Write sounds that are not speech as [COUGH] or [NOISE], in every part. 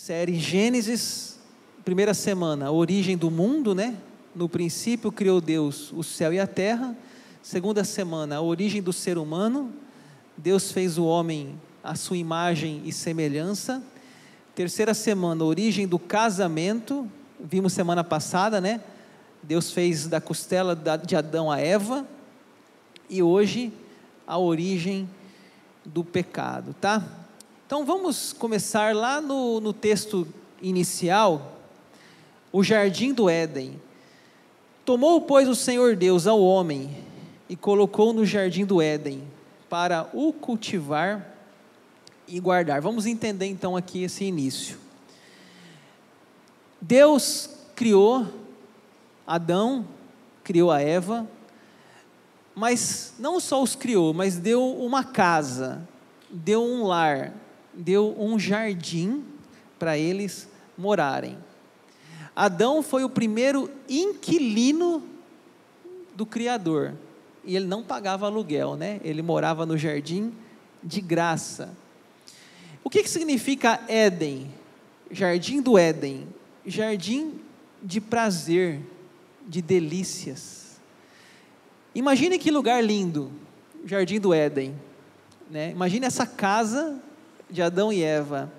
série Gênesis, primeira semana, a origem do mundo, né? No princípio criou Deus o céu e a terra. Segunda semana, a origem do ser humano. Deus fez o homem à sua imagem e semelhança. Terceira semana, a origem do casamento. Vimos semana passada, né? Deus fez da costela de Adão a Eva. E hoje, a origem do pecado, tá? Então vamos começar lá no, no texto inicial, o jardim do Éden. Tomou, pois, o Senhor Deus ao homem e colocou no jardim do Éden para o cultivar e guardar. Vamos entender então aqui esse início. Deus criou Adão, criou a Eva, mas não só os criou, mas deu uma casa, deu um lar, deu um jardim para eles morarem. Adão foi o primeiro inquilino do Criador. E ele não pagava aluguel, né? Ele morava no jardim de graça. O que, que significa Éden? Jardim do Éden. Jardim de prazer, de delícias. Imagine que lugar lindo, Jardim do Éden. Né? Imagine essa casa de Adão e Eva.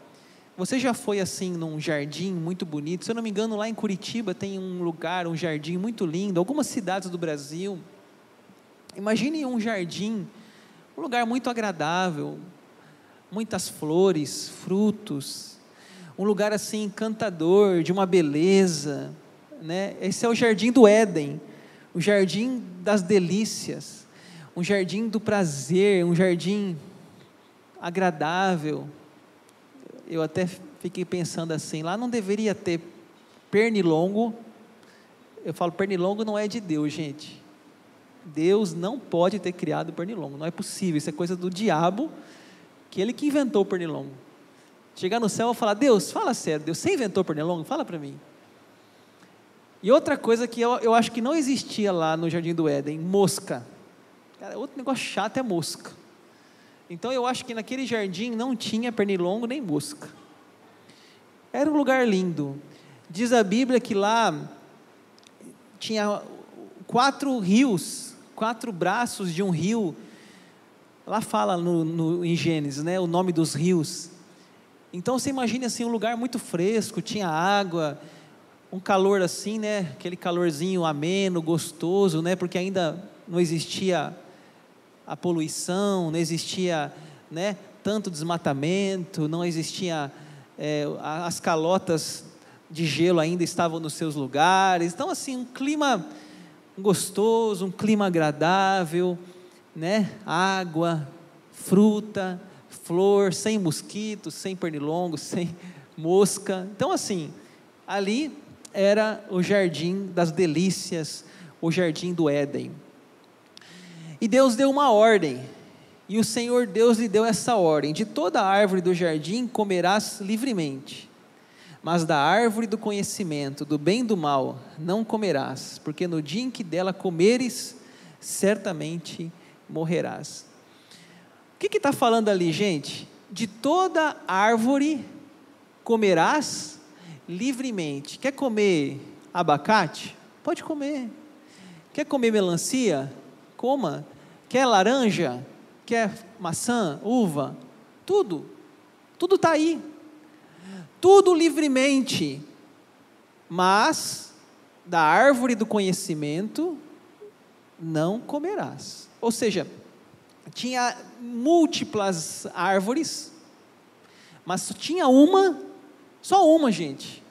Você já foi assim num jardim muito bonito? Se eu não me engano, lá em Curitiba tem um lugar, um jardim muito lindo, algumas cidades do Brasil. Imagine um jardim, um lugar muito agradável, muitas flores, frutos, um lugar assim encantador, de uma beleza, né? Esse é o jardim do Éden, o jardim das delícias, um jardim do prazer, um jardim agradável. Eu até fiquei pensando assim, lá não deveria ter pernilongo. Eu falo, pernilongo não é de Deus, gente. Deus não pode ter criado pernilongo, não é possível, isso é coisa do diabo, que ele que inventou o pernilongo. Chegar no céu e falar, Deus, fala sério, Deus, você inventou o pernilongo? Fala para mim. E outra coisa que eu, eu acho que não existia lá no Jardim do Éden, mosca. Cara, outro negócio chato é mosca. Então eu acho que naquele jardim não tinha pernilongo nem mosca. Era um lugar lindo. Diz a Bíblia que lá tinha quatro rios, quatro braços de um rio. Lá fala no, no, em Gênesis, né, o nome dos rios. Então você imagina assim um lugar muito fresco, tinha água, um calor assim, né, aquele calorzinho ameno, gostoso, né, porque ainda não existia a poluição, não existia né, tanto desmatamento, não existia é, as calotas de gelo ainda estavam nos seus lugares. Então, assim, um clima gostoso, um clima agradável, né? Água, fruta, flor, sem mosquitos, sem pernilongos, [LAUGHS] sem mosca. Então, assim, ali era o jardim das delícias, o jardim do Éden. E Deus deu uma ordem, e o Senhor Deus lhe deu essa ordem: de toda árvore do jardim comerás livremente, mas da árvore do conhecimento, do bem e do mal, não comerás, porque no dia em que dela comeres, certamente morrerás. O que está falando ali, gente? De toda árvore comerás livremente. Quer comer abacate? Pode comer. Quer comer melancia? Coma. Quer laranja? Quer maçã, uva? Tudo. Tudo está aí. Tudo livremente. Mas da árvore do conhecimento não comerás. Ou seja, tinha múltiplas árvores, mas tinha uma, só uma, gente.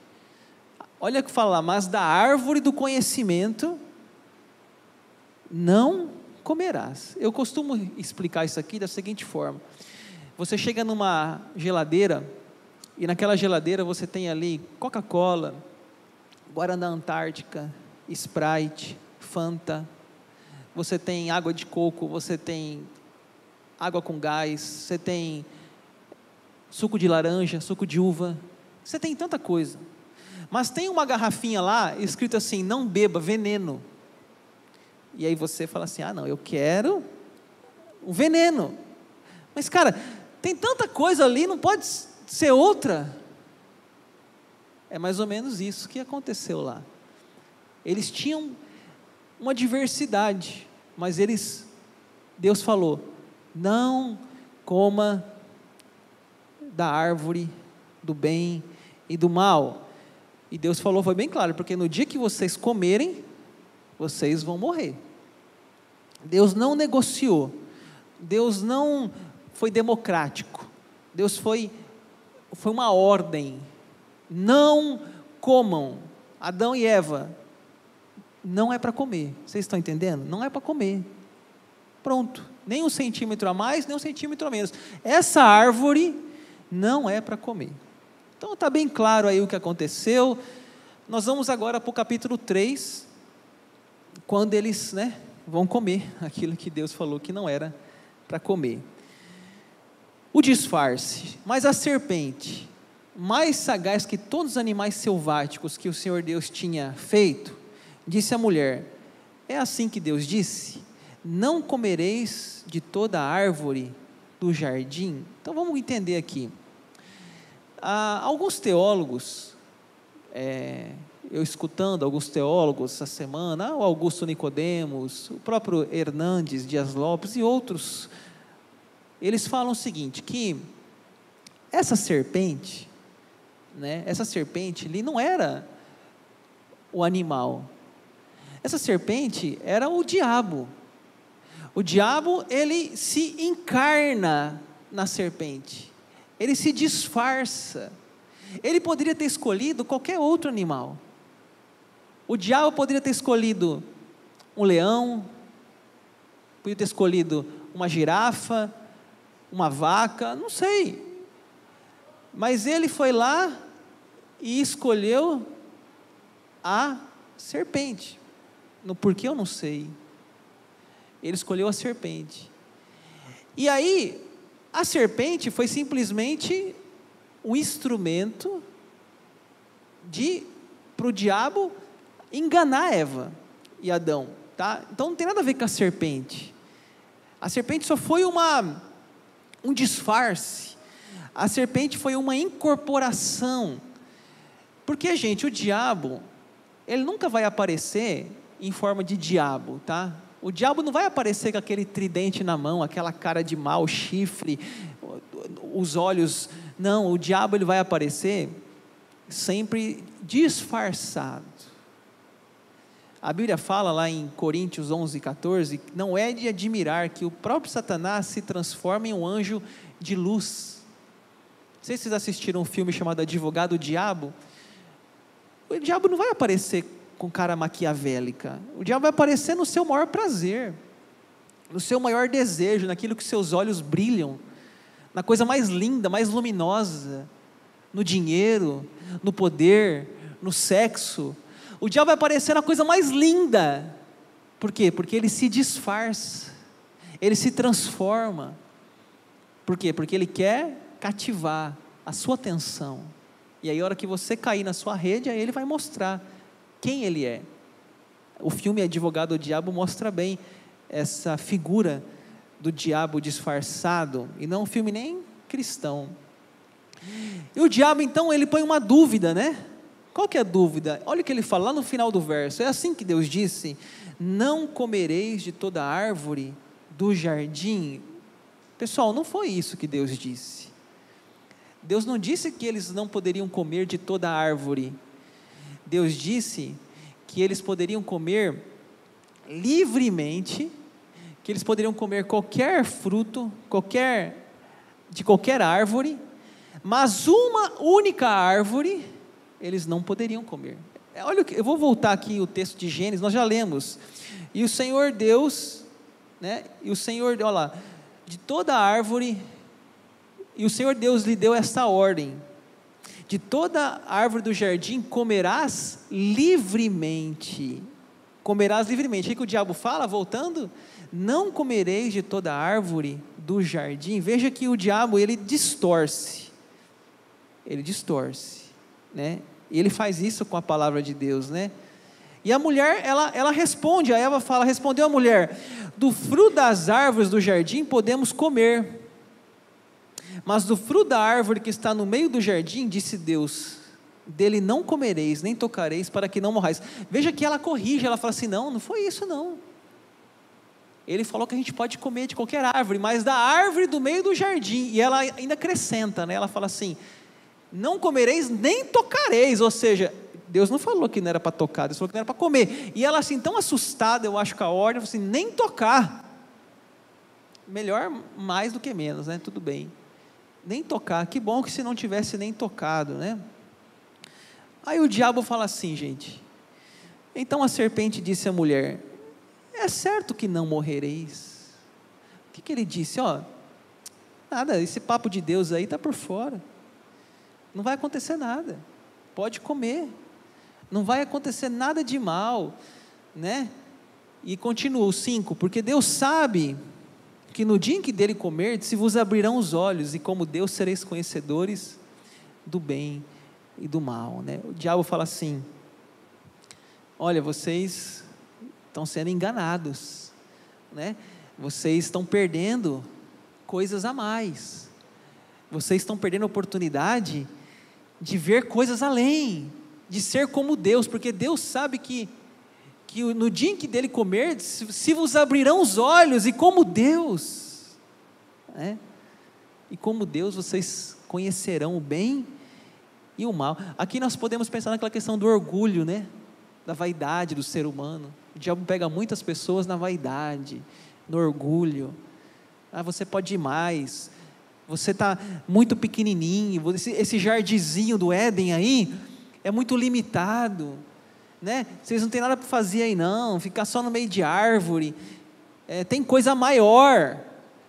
Olha o que fala, mas da árvore do conhecimento não comerás. Eu costumo explicar isso aqui da seguinte forma: você chega numa geladeira e naquela geladeira você tem ali Coca-Cola, Guaraná Antártica, Sprite, Fanta, você tem água de coco, você tem água com gás, você tem suco de laranja, suco de uva, você tem tanta coisa. Mas tem uma garrafinha lá escrito assim: não beba, veneno. E aí você fala assim: ah, não, eu quero um veneno. Mas, cara, tem tanta coisa ali, não pode ser outra. É mais ou menos isso que aconteceu lá. Eles tinham uma diversidade, mas eles, Deus falou: não coma da árvore do bem e do mal. E Deus falou, foi bem claro, porque no dia que vocês comerem, vocês vão morrer. Deus não negociou, Deus não foi democrático, Deus foi, foi uma ordem. Não comam. Adão e Eva, não é para comer. Vocês estão entendendo? Não é para comer. Pronto. Nem um centímetro a mais, nem um centímetro a menos. Essa árvore não é para comer. Então está bem claro aí o que aconteceu. Nós vamos agora para o capítulo 3, quando eles né, vão comer aquilo que Deus falou que não era para comer. O disfarce, mas a serpente, mais sagaz que todos os animais selváticos que o Senhor Deus tinha feito, disse à mulher: É assim que Deus disse: Não comereis de toda árvore do jardim. Então vamos entender aqui. Ah, alguns teólogos, é, eu escutando alguns teólogos essa semana, o Augusto Nicodemos, o próprio Hernandes Dias Lopes e outros, eles falam o seguinte, que essa serpente, né, essa serpente ali não era o animal, essa serpente era o diabo. O diabo, ele se encarna na serpente ele se disfarça. Ele poderia ter escolhido qualquer outro animal. O diabo poderia ter escolhido um leão, poderia ter escolhido uma girafa, uma vaca, não sei. Mas ele foi lá e escolheu a serpente. No porquê eu não sei. Ele escolheu a serpente. E aí, a serpente foi simplesmente um instrumento de para o diabo enganar Eva e Adão, tá? Então não tem nada a ver com a serpente. A serpente só foi uma um disfarce. A serpente foi uma incorporação. Porque, gente, o diabo, ele nunca vai aparecer em forma de diabo, tá? O diabo não vai aparecer com aquele tridente na mão, aquela cara de mal, chifre, os olhos. Não, o diabo ele vai aparecer sempre disfarçado. A Bíblia fala lá em Coríntios 11, 14, não é de admirar que o próprio Satanás se transforme em um anjo de luz. Não sei se vocês assistiram um filme chamado Advogado Diabo. O diabo não vai aparecer com cara maquiavélica. O diabo vai aparecer no seu maior prazer, no seu maior desejo, naquilo que seus olhos brilham, na coisa mais linda, mais luminosa, no dinheiro, no poder, no sexo. O diabo vai aparecer na coisa mais linda. Por quê? Porque ele se disfarça, ele se transforma. Por quê? Porque ele quer cativar a sua atenção. E aí, a hora que você cair na sua rede, aí ele vai mostrar quem ele é. O filme Advogado do Diabo mostra bem essa figura do diabo disfarçado, e não um filme nem cristão. E o diabo, então, ele põe uma dúvida, né? Qual que é a dúvida? Olha o que ele fala lá no final do verso. É assim que Deus disse: Não comereis de toda árvore do jardim. Pessoal, não foi isso que Deus disse. Deus não disse que eles não poderiam comer de toda árvore Deus disse que eles poderiam comer livremente, que eles poderiam comer qualquer fruto, qualquer de qualquer árvore, mas uma única árvore eles não poderiam comer. É, olha, eu vou voltar aqui o texto de Gênesis, nós já lemos. E o Senhor Deus, né? E o Senhor, olha lá, de toda árvore, e o Senhor Deus lhe deu esta ordem: de toda árvore do jardim comerás livremente. Comerás livremente. O que o diabo fala, voltando? Não comereis de toda árvore do jardim. Veja que o diabo, ele distorce. Ele distorce, né? E ele faz isso com a palavra de Deus, né? E a mulher, ela, ela responde, a Eva fala, respondeu a mulher, do fruto das árvores do jardim podemos comer, mas do fruto da árvore que está no meio do jardim, disse Deus: dele não comereis, nem tocareis, para que não morrais. Veja que ela corrige, ela fala assim: não, não foi isso não. Ele falou que a gente pode comer de qualquer árvore, mas da árvore do meio do jardim. E ela ainda acrescenta, né? ela fala assim: não comereis nem tocareis, ou seja, Deus não falou que não era para tocar, Deus falou que não era para comer. E ela assim, tão assustada, eu acho, com a ordem, assim, nem tocar. Melhor mais do que menos, né? Tudo bem. Nem tocar. Que bom que se não tivesse nem tocado, né? Aí o diabo fala assim, gente. Então a serpente disse à mulher: É certo que não morrereis. O que, que ele disse? Ó, nada, esse papo de Deus aí está por fora. Não vai acontecer nada. Pode comer. Não vai acontecer nada de mal, né? E continua o 5, porque Deus sabe que no dia em que dele comer, se vos abrirão os olhos, e como Deus sereis conhecedores do bem e do mal. Né? O diabo fala assim: olha, vocês estão sendo enganados, né? vocês estão perdendo coisas a mais, vocês estão perdendo a oportunidade de ver coisas além, de ser como Deus, porque Deus sabe que, que no dia em que dele comer, se, vos abrirão os olhos, e como Deus, né? e como Deus vocês conhecerão o bem e o mal. Aqui nós podemos pensar naquela questão do orgulho, né? da vaidade do ser humano. O diabo pega muitas pessoas na vaidade, no orgulho. Ah, você pode ir mais. Você está muito pequenininho. Esse, esse jardinzinho do Éden aí, é muito limitado, né? Vocês não têm nada para fazer aí não, ficar só no meio de árvore. É, tem coisa maior,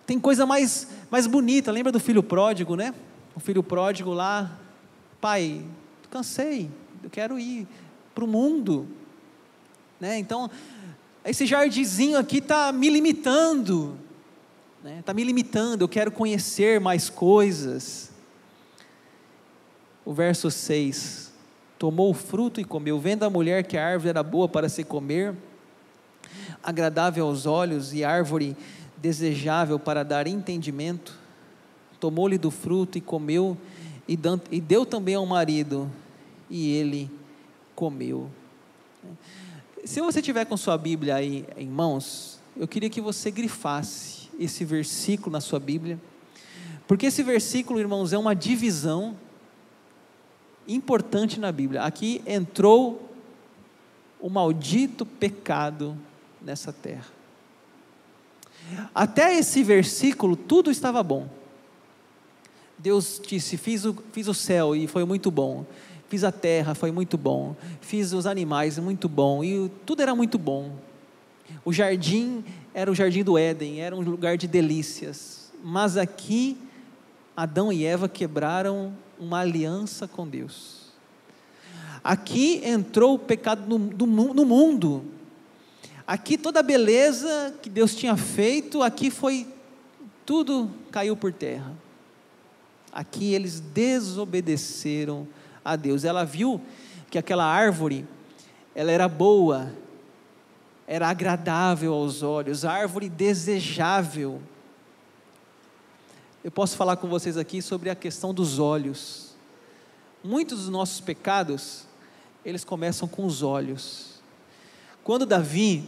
tem coisa mais, mais bonita. Lembra do filho pródigo, né? O filho pródigo lá, pai, cansei, eu quero ir para o mundo, né? Então, esse jardinzinho aqui está me limitando, está né? Me limitando. Eu quero conhecer mais coisas. O verso 6 tomou o fruto e comeu. Vendo a mulher que a árvore era boa para se comer, agradável aos olhos e árvore desejável para dar entendimento, tomou-lhe do fruto e comeu, e deu também ao marido, e ele comeu. Se você tiver com sua Bíblia aí em mãos, eu queria que você grifasse esse versículo na sua Bíblia, porque esse versículo, irmãos, é uma divisão importante na Bíblia. Aqui entrou o maldito pecado nessa terra. Até esse versículo, tudo estava bom. Deus disse: fiz o, fiz o céu e foi muito bom. Fiz a terra, foi muito bom. Fiz os animais, muito bom. E tudo era muito bom. O jardim era o jardim do Éden, era um lugar de delícias. Mas aqui, Adão e Eva quebraram uma aliança com Deus. Aqui entrou o pecado no, do, no mundo. Aqui toda a beleza que Deus tinha feito, aqui foi tudo caiu por terra. Aqui eles desobedeceram a Deus. Ela viu que aquela árvore, ela era boa, era agradável aos olhos, árvore desejável eu posso falar com vocês aqui sobre a questão dos olhos. Muitos dos nossos pecados, eles começam com os olhos. Quando Davi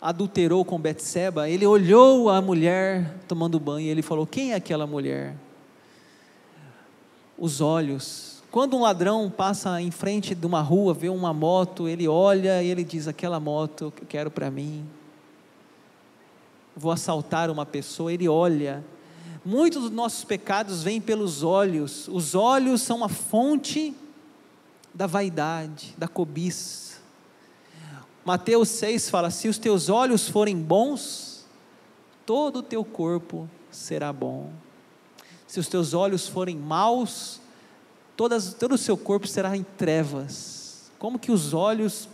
adulterou com Betseba, ele olhou a mulher tomando banho e ele falou: "Quem é aquela mulher?" Os olhos. Quando um ladrão passa em frente de uma rua, vê uma moto, ele olha e ele diz: "Aquela moto que eu quero para mim." Vou assaltar uma pessoa, ele olha Muitos dos nossos pecados vêm pelos olhos. Os olhos são a fonte da vaidade, da cobiça. Mateus 6 fala: Se os teus olhos forem bons, todo o teu corpo será bom. Se os teus olhos forem maus, todas, todo o seu corpo será em trevas. Como que os olhos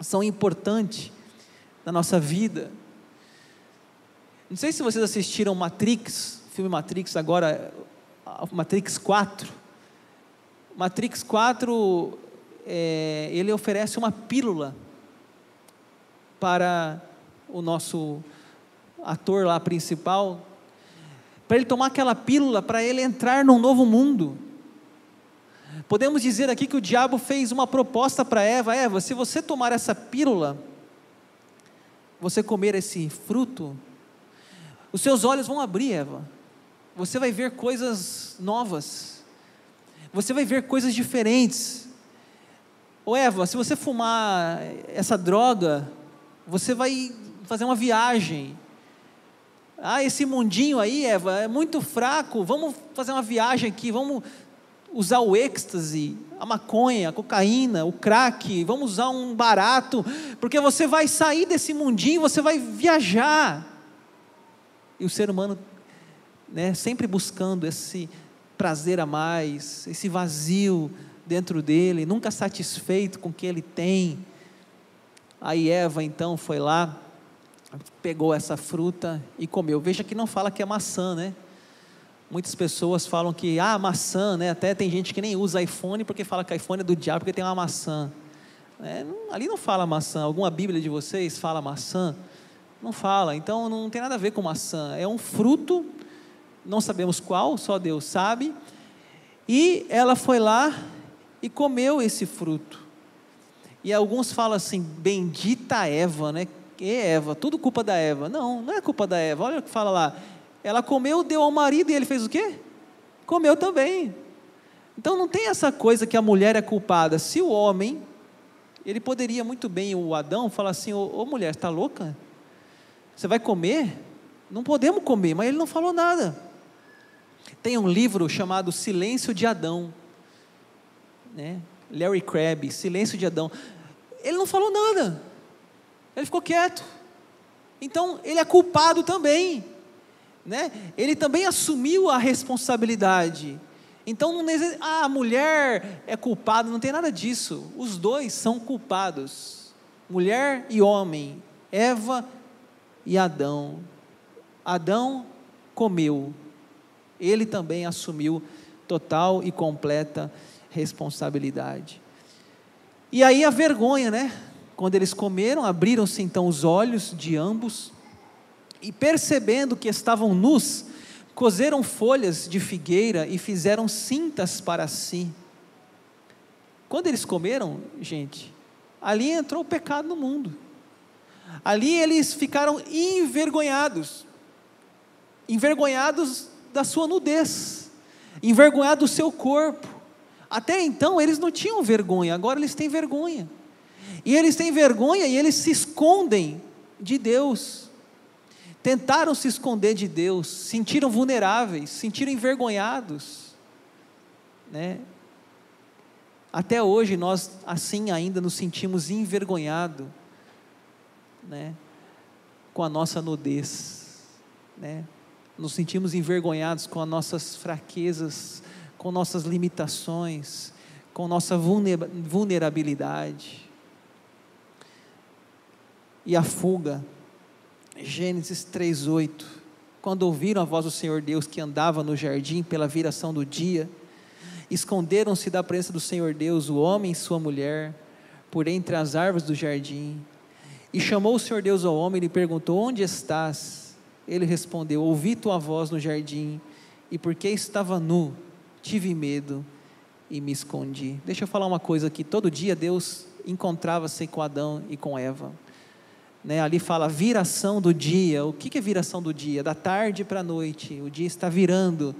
são importantes na nossa vida? Não sei se vocês assistiram Matrix, filme Matrix agora, Matrix 4. Matrix 4, é, ele oferece uma pílula para o nosso ator lá principal, para ele tomar aquela pílula para ele entrar num novo mundo. Podemos dizer aqui que o diabo fez uma proposta para Eva: Eva, se você tomar essa pílula, você comer esse fruto, os seus olhos vão abrir, Eva. Você vai ver coisas novas. Você vai ver coisas diferentes. Ô Eva, se você fumar essa droga, você vai fazer uma viagem. Ah, esse mundinho aí, Eva, é muito fraco. Vamos fazer uma viagem aqui, vamos usar o êxtase, a maconha, a cocaína, o crack, vamos usar um barato, porque você vai sair desse mundinho, você vai viajar. E o ser humano, né, sempre buscando esse prazer a mais, esse vazio dentro dele, nunca satisfeito com o que ele tem. Aí Eva então foi lá, pegou essa fruta e comeu. Veja que não fala que é maçã, né? Muitas pessoas falam que, ah, maçã, né? Até tem gente que nem usa iPhone porque fala que iPhone é do diabo porque tem uma maçã. É, ali não fala maçã. Alguma Bíblia de vocês fala maçã? Não fala. Então não tem nada a ver com maçã. É um fruto, não sabemos qual, só Deus sabe. E ela foi lá e comeu esse fruto. E alguns falam assim: bendita Eva, né? Que Eva, tudo culpa da Eva. Não, não é culpa da Eva. Olha o que fala lá. Ela comeu, deu ao marido e ele fez o quê? Comeu também. Então não tem essa coisa que a mulher é culpada. Se o homem, ele poderia muito bem, o Adão, falar assim: Ô, ô mulher, está louca? Você vai comer? Não podemos comer, mas ele não falou nada. Tem um livro chamado Silêncio de Adão. Né? Larry Crabb, Silêncio de Adão. Ele não falou nada. Ele ficou quieto. Então, ele é culpado também né? Ele também assumiu a responsabilidade. Então, não ah, a mulher é culpada, não tem nada disso. Os dois são culpados. Mulher e homem, Eva e Adão. Adão comeu. Ele também assumiu total e completa responsabilidade. E aí a vergonha, né? Quando eles comeram, abriram-se então os olhos de ambos e percebendo que estavam nus, coseram folhas de figueira e fizeram cintas para si. Quando eles comeram, gente, ali entrou o pecado no mundo. Ali eles ficaram envergonhados, envergonhados da sua nudez, envergonhados do seu corpo. Até então eles não tinham vergonha, agora eles têm vergonha. E eles têm vergonha e eles se escondem de Deus tentaram se esconder de Deus, sentiram vulneráveis, sentiram envergonhados, né? Até hoje nós assim ainda nos sentimos envergonhados, né? Com a nossa nudez, né? Nos sentimos envergonhados com as nossas fraquezas, com nossas limitações, com nossa vulnerabilidade. E a fuga Gênesis 3:8. Quando ouviram a voz do Senhor Deus que andava no jardim pela viração do dia, esconderam-se da presença do Senhor Deus o homem e sua mulher por entre as árvores do jardim. E chamou o Senhor Deus ao homem e lhe perguntou: Onde estás? Ele respondeu: Ouvi tua voz no jardim, e porque estava nu, tive medo e me escondi. Deixa eu falar uma coisa aqui: todo dia Deus encontrava-se com Adão e com Eva. Né, ali fala viração do dia. O que, é viração do dia? Da tarde para a noite. O dia está virando.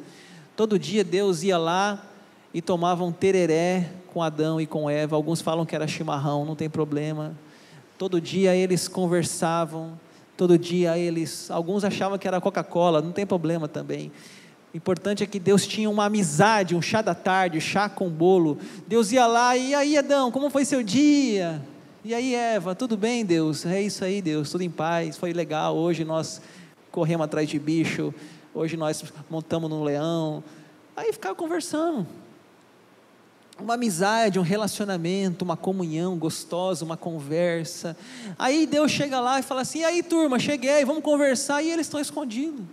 Todo dia Deus ia lá e tomava um tereré com Adão e com Eva. Alguns falam que era chimarrão, não tem problema. Todo dia eles conversavam. Todo dia eles. Alguns achavam que era Coca-Cola, não tem problema também. O importante é que Deus tinha uma amizade, um chá da tarde, chá com bolo. Deus ia lá e aí, Adão, como foi seu dia? E aí, Eva, tudo bem, Deus? É isso aí, Deus, tudo em paz, foi legal. Hoje nós corremos atrás de bicho, hoje nós montamos no leão. Aí ficava conversando. Uma amizade, um relacionamento, uma comunhão gostosa, uma conversa. Aí Deus chega lá e fala assim: e aí, turma, cheguei, vamos conversar. E eles estão escondidos.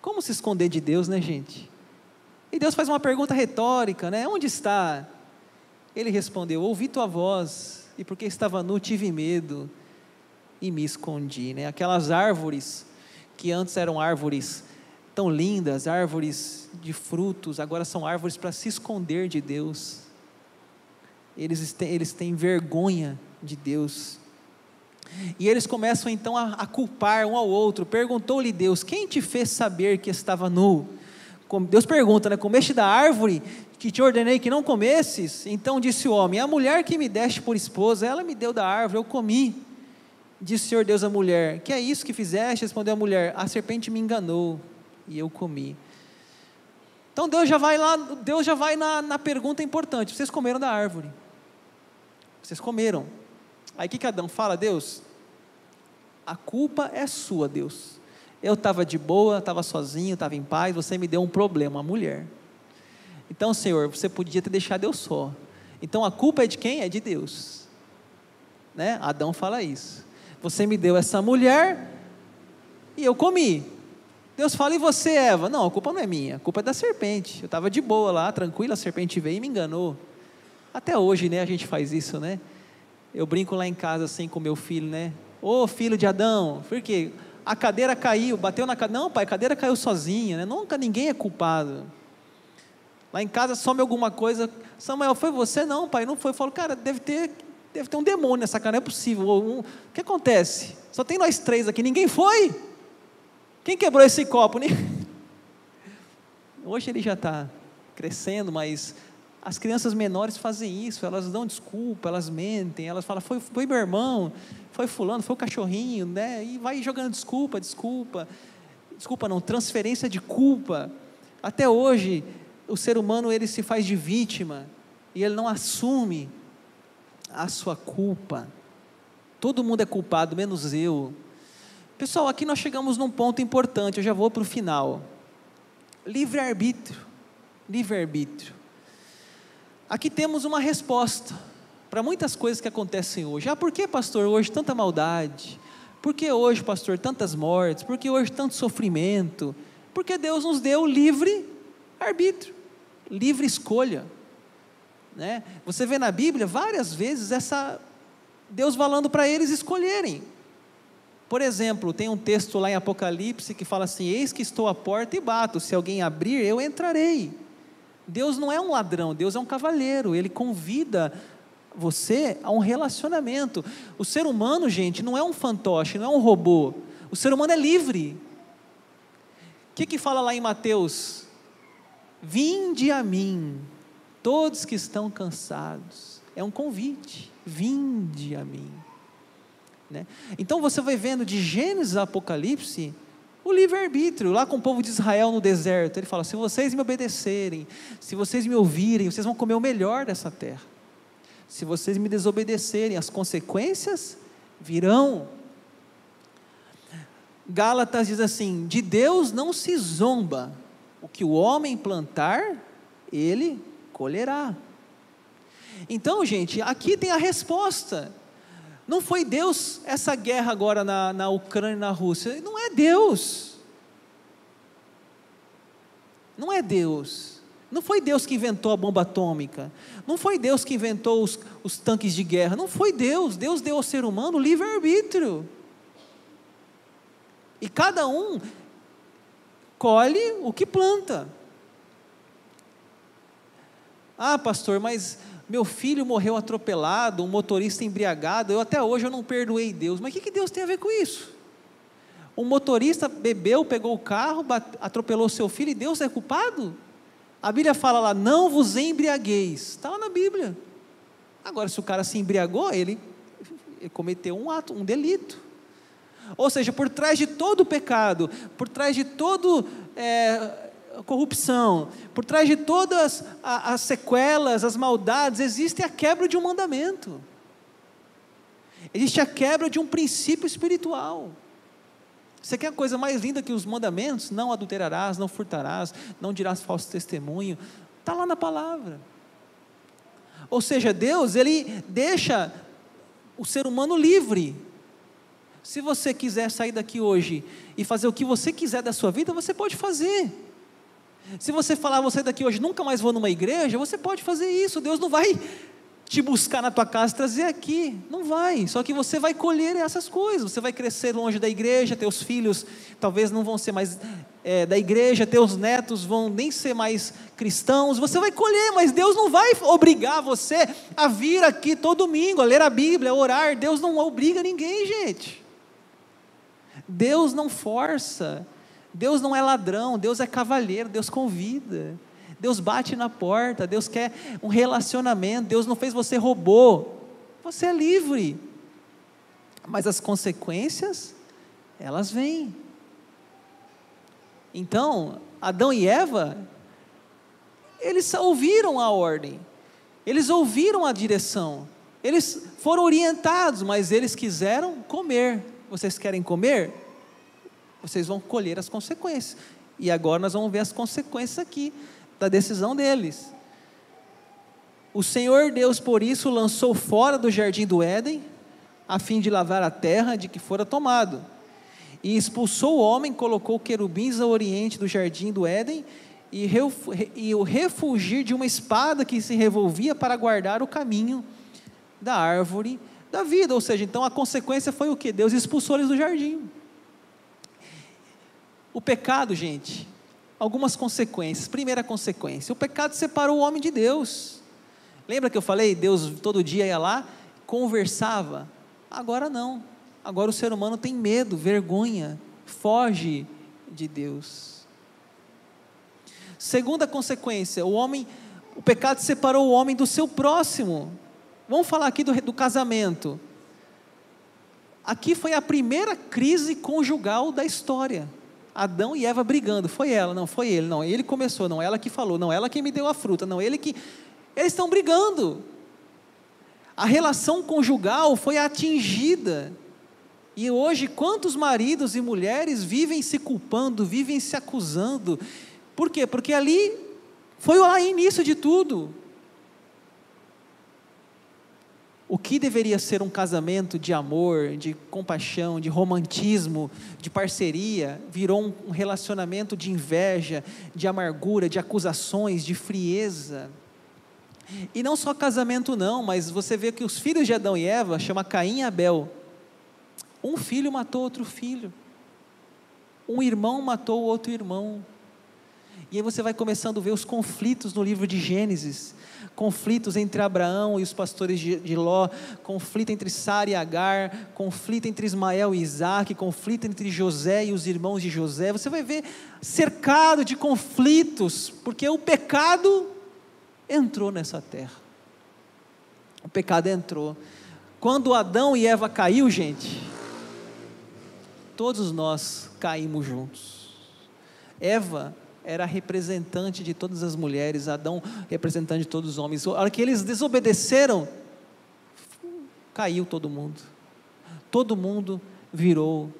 Como se esconder de Deus, né, gente? E Deus faz uma pergunta retórica, né? Onde está? Ele respondeu: Ouvi tua voz, e porque estava nu, tive medo e me escondi. Né? Aquelas árvores que antes eram árvores tão lindas, árvores de frutos, agora são árvores para se esconder de Deus. Eles têm, eles têm vergonha de Deus. E eles começam então a, a culpar um ao outro. Perguntou-lhe Deus: Quem te fez saber que estava nu? Deus pergunta, né? Comeste da árvore que te ordenei que não comesses? Então disse o homem: A mulher que me deste por esposa, ela me deu da árvore, eu comi. Disse o Senhor Deus à mulher: Que é isso que fizeste? Respondeu a mulher: A serpente me enganou e eu comi. Então Deus já vai lá, Deus já vai na, na pergunta importante: Vocês comeram da árvore? Vocês comeram. Aí o que, que Adão fala? Deus, a culpa é sua, Deus. Eu estava de boa, estava sozinho, estava em paz, você me deu um problema, uma mulher. Então, Senhor, você podia ter deixado eu só. Então a culpa é de quem? É de Deus. Né? Adão fala isso. Você me deu essa mulher e eu comi. Deus fala, e você, Eva? Não, a culpa não é minha, a culpa é da serpente. Eu estava de boa lá, tranquila, a serpente veio e me enganou. Até hoje, né, a gente faz isso, né? Eu brinco lá em casa assim com meu filho, né? Ô oh, filho de Adão, por quê? A cadeira caiu, bateu na cadeira. Não, pai, a cadeira caiu sozinha, né? Nunca ninguém é culpado. Lá em casa some alguma coisa. Samuel, foi você? Não, pai, não foi. Eu falo, cara, deve ter, deve ter um demônio nessa cara, não é possível. Um, o que acontece? Só tem nós três aqui, ninguém foi? Quem quebrou esse copo? [LAUGHS] Hoje ele já está crescendo, mas as crianças menores fazem isso, elas dão desculpa, elas mentem, elas falam, foi, foi meu irmão, foi fulano, foi o cachorrinho, né? E vai jogando desculpa, desculpa, desculpa não, transferência de culpa. Até hoje, o ser humano ele se faz de vítima e ele não assume a sua culpa. Todo mundo é culpado, menos eu. Pessoal, aqui nós chegamos num ponto importante, eu já vou para o final. Livre-arbítrio. Livre-arbítrio. Aqui temos uma resposta para muitas coisas que acontecem hoje. Ah, por que, pastor, hoje tanta maldade? Por que hoje, pastor, tantas mortes? Por que hoje tanto sofrimento? Porque Deus nos deu livre arbítrio, livre escolha. Né? Você vê na Bíblia várias vezes essa Deus falando para eles escolherem. Por exemplo, tem um texto lá em Apocalipse que fala assim: Eis que estou à porta e bato, se alguém abrir, eu entrarei. Deus não é um ladrão, Deus é um cavalheiro, ele convida você a um relacionamento. O ser humano, gente, não é um fantoche, não é um robô. O ser humano é livre. O que, que fala lá em Mateus? Vinde a mim, todos que estão cansados. É um convite. Vinde a mim. Né? Então você vai vendo de Gênesis a Apocalipse o livre-arbítrio, lá com o povo de Israel no deserto. Ele fala: se vocês me obedecerem, se vocês me ouvirem, vocês vão comer o melhor dessa terra. Se vocês me desobedecerem, as consequências virão. Gálatas diz assim: de Deus não se zomba, o que o homem plantar, ele colherá. Então, gente, aqui tem a resposta. Não foi Deus essa guerra agora na, na Ucrânia e na Rússia. Não é Deus. Não é Deus. Não foi Deus que inventou a bomba atômica. Não foi Deus que inventou os, os tanques de guerra. Não foi Deus. Deus deu ao ser humano livre-arbítrio. E cada um colhe o que planta. Ah, pastor, mas meu filho morreu atropelado, um motorista embriagado, eu até hoje eu não perdoei Deus. Mas o que, que Deus tem a ver com isso? Um motorista bebeu, pegou o carro, atropelou seu filho e Deus é culpado? A Bíblia fala lá, não vos embriagueis. Está lá na Bíblia. Agora, se o cara se embriagou, ele, ele cometeu um ato, um delito. Ou seja, por trás de todo pecado, por trás de todo é, corrupção, por trás de todas as sequelas, as maldades, existe a quebra de um mandamento. Existe a quebra de um princípio espiritual. Você quer a coisa mais linda que os mandamentos? Não adulterarás, não furtarás, não dirás falso testemunho. Está lá na palavra. Ou seja, Deus, Ele deixa o ser humano livre. Se você quiser sair daqui hoje e fazer o que você quiser da sua vida, você pode fazer. Se você falar, você daqui hoje nunca mais vou numa igreja, você pode fazer isso. Deus não vai te buscar na tua casa, trazer aqui. Não vai. Só que você vai colher essas coisas. Você vai crescer longe da igreja, teus filhos talvez não vão ser mais é, da igreja, teus netos vão nem ser mais cristãos. Você vai colher, mas Deus não vai obrigar você a vir aqui todo domingo, a ler a Bíblia, a orar. Deus não obriga ninguém, gente. Deus não força. Deus não é ladrão, Deus é cavalheiro, Deus convida. Deus bate na porta, Deus quer um relacionamento, Deus não fez você robô. Você é livre. Mas as consequências, elas vêm. Então, Adão e Eva, eles ouviram a ordem, eles ouviram a direção, eles foram orientados, mas eles quiseram comer. Vocês querem comer? Vocês vão colher as consequências. E agora nós vamos ver as consequências aqui da decisão deles. O Senhor Deus, por isso, lançou fora do jardim do Éden, a fim de lavar a terra de que fora tomado. E expulsou o homem, colocou querubins ao oriente do jardim do Éden, e, e o refugir de uma espada que se revolvia para guardar o caminho da árvore da vida. Ou seja, então a consequência foi o que? Deus expulsou eles do jardim. O pecado, gente, algumas consequências. Primeira consequência: o pecado separou o homem de Deus. Lembra que eu falei? Deus todo dia ia lá, conversava. Agora não. Agora o ser humano tem medo, vergonha, foge de Deus. Segunda consequência: o homem, o pecado separou o homem do seu próximo. Vamos falar aqui do, do casamento. Aqui foi a primeira crise conjugal da história. Adão e Eva brigando. Foi ela, não, foi ele, não. Ele começou, não, ela que falou, não, ela que me deu a fruta, não, ele que. Eles estão brigando. A relação conjugal foi atingida. E hoje, quantos maridos e mulheres vivem se culpando, vivem se acusando? Por quê? Porque ali foi o início de tudo. O que deveria ser um casamento de amor, de compaixão, de romantismo, de parceria, virou um relacionamento de inveja, de amargura, de acusações, de frieza. E não só casamento não, mas você vê que os filhos de Adão e Eva chama Caim e Abel. Um filho matou outro filho. Um irmão matou outro irmão. E aí você vai começando a ver os conflitos no livro de Gênesis conflitos entre Abraão e os pastores de, Ló, conflito entre Sara e Agar, conflito entre Ismael e Isaac, conflito entre José e os irmãos de José. Você vai ver cercado de conflitos, porque o pecado entrou nessa terra. O pecado entrou. Quando Adão e Eva caiu, gente, todos nós caímos juntos. Eva era representante de todas as mulheres, Adão representante de todos os homens. A hora que eles desobedeceram, caiu todo mundo. Todo mundo virou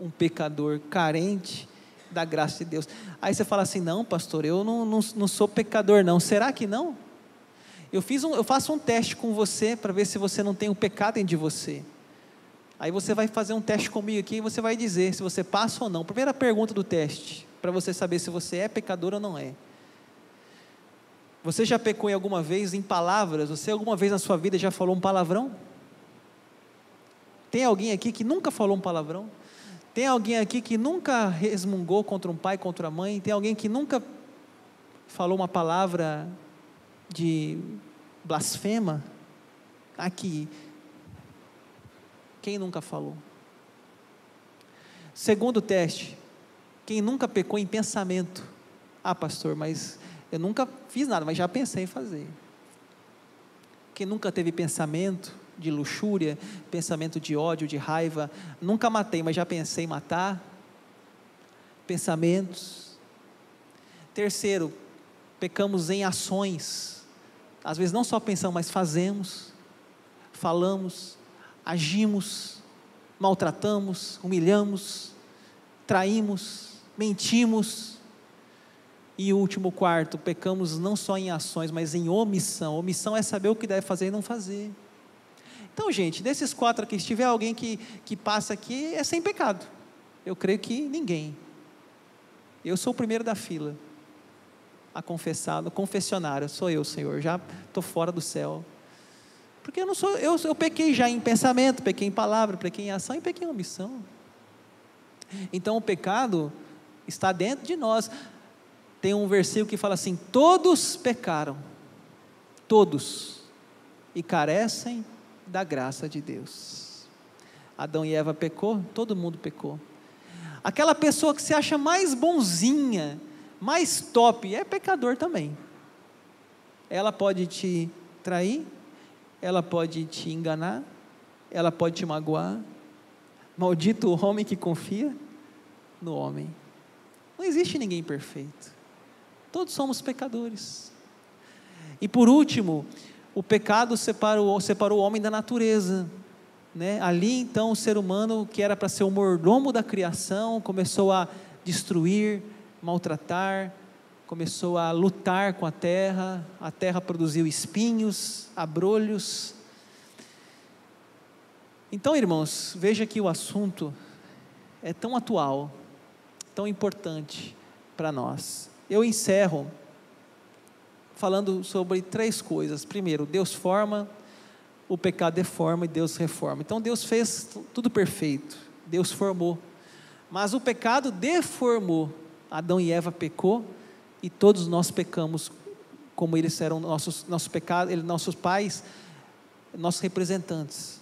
um pecador carente da graça de Deus. Aí você fala assim: não, pastor, eu não, não, não sou pecador, não. Será que não? Eu, fiz um, eu faço um teste com você para ver se você não tem o um pecado dentro de você. Aí você vai fazer um teste comigo aqui e você vai dizer se você passa ou não. Primeira pergunta do teste para você saber se você é pecador ou não é. Você já pecou em alguma vez em palavras? Você alguma vez na sua vida já falou um palavrão? Tem alguém aqui que nunca falou um palavrão? Tem alguém aqui que nunca resmungou contra um pai, contra a mãe? Tem alguém que nunca falou uma palavra de blasfema? Aqui. Quem nunca falou? Segundo teste, quem nunca pecou em pensamento? Ah, pastor, mas eu nunca fiz nada, mas já pensei em fazer. Quem nunca teve pensamento de luxúria, pensamento de ódio, de raiva, nunca matei, mas já pensei em matar? Pensamentos. Terceiro, pecamos em ações. Às vezes não só pensamos, mas fazemos, falamos, agimos, maltratamos, humilhamos, traímos, mentimos. E o último quarto, pecamos não só em ações, mas em omissão. Omissão é saber o que deve fazer e não fazer. Então, gente, desses quatro aqui, se tiver alguém que, que passa aqui, é sem pecado. Eu creio que ninguém. Eu sou o primeiro da fila a confessar no confessionário. Sou eu, Senhor. Já estou fora do céu. Porque eu não sou, eu, eu pequei já em pensamento, pequei em palavra, pequei em ação e pequei em omissão. Então o pecado está dentro de nós. Tem um versículo que fala assim: todos pecaram, todos, e carecem da graça de Deus. Adão e Eva pecou, todo mundo pecou. Aquela pessoa que se acha mais bonzinha, mais top, é pecador também. Ela pode te trair, ela pode te enganar, ela pode te magoar. Maldito o homem que confia no homem. Não existe ninguém perfeito. Todos somos pecadores. E por último, o pecado separou, separou o homem da natureza. Né? Ali então o ser humano, que era para ser o mordomo da criação, começou a destruir, maltratar, começou a lutar com a terra, a terra produziu espinhos, abrolhos. Então, irmãos, veja que o assunto é tão atual, tão importante para nós. Eu encerro falando sobre três coisas. Primeiro, Deus forma, o pecado deforma e Deus reforma. Então Deus fez tudo perfeito, Deus formou. Mas o pecado deformou. Adão e Eva pecou e todos nós pecamos, como eles eram nossos, nossos pecados, eles, nossos pais, nossos representantes.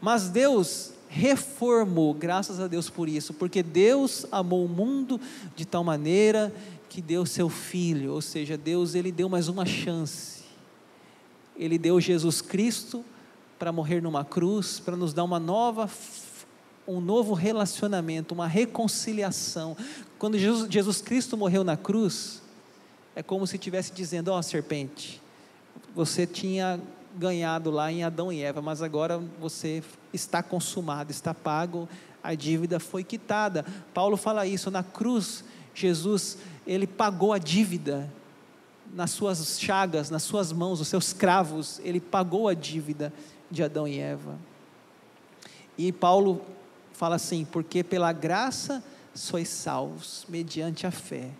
Mas Deus reformou, graças a Deus por isso, porque Deus amou o mundo de tal maneira que deu seu filho, ou seja, Deus ele deu mais uma chance ele deu Jesus Cristo para morrer numa cruz, para nos dar uma nova um novo relacionamento, uma reconciliação. Quando Jesus, Jesus Cristo morreu na cruz, é como se estivesse dizendo: Ó oh, serpente, você tinha ganhado lá em Adão e Eva, mas agora você está consumado, está pago, a dívida foi quitada. Paulo fala isso na cruz. Jesus, ele pagou a dívida nas suas chagas, nas suas mãos, os seus cravos, ele pagou a dívida de Adão e Eva. E Paulo fala assim: porque pela graça sois salvos, mediante a fé.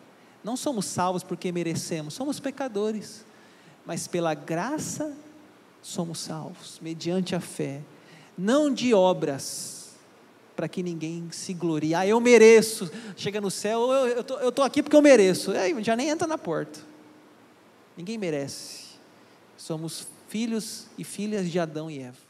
Não somos salvos porque merecemos, somos pecadores, mas pela graça somos salvos, mediante a fé, não de obras, para que ninguém se glorie. Ah, eu mereço, chega no céu, eu estou aqui porque eu mereço. Aí já nem entra na porta. Ninguém merece. Somos filhos e filhas de Adão e Eva.